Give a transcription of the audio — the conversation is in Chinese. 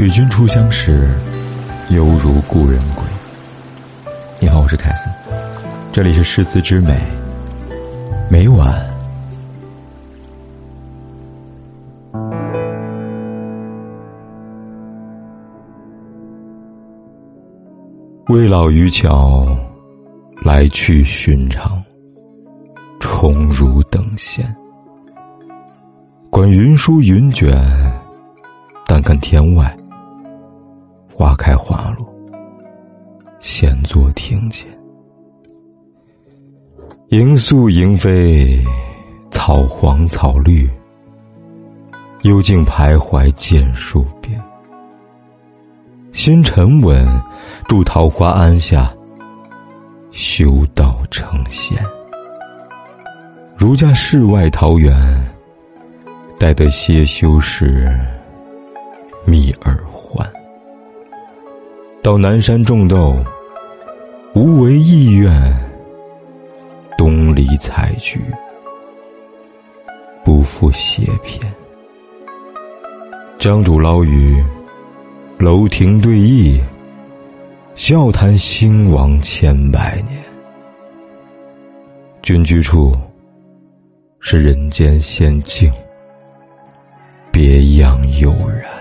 与君初相识，犹如故人归。你好，我是凯森，这里是诗词之美，每晚未老渔樵，来去寻常，重如等闲。管云舒云卷，但看天外。花开花落，闲坐庭前，莺宿莺飞，草黄草绿，幽静徘徊见树边。心沉稳，住桃花庵下，修道成仙。儒家世外桃源，待得歇修时，觅耳还。到南山种豆，无为意愿。东篱采菊，不负斜偏。江渚捞鱼，楼亭对弈，笑谈兴亡千百年。君居处，是人间仙境，别样悠然。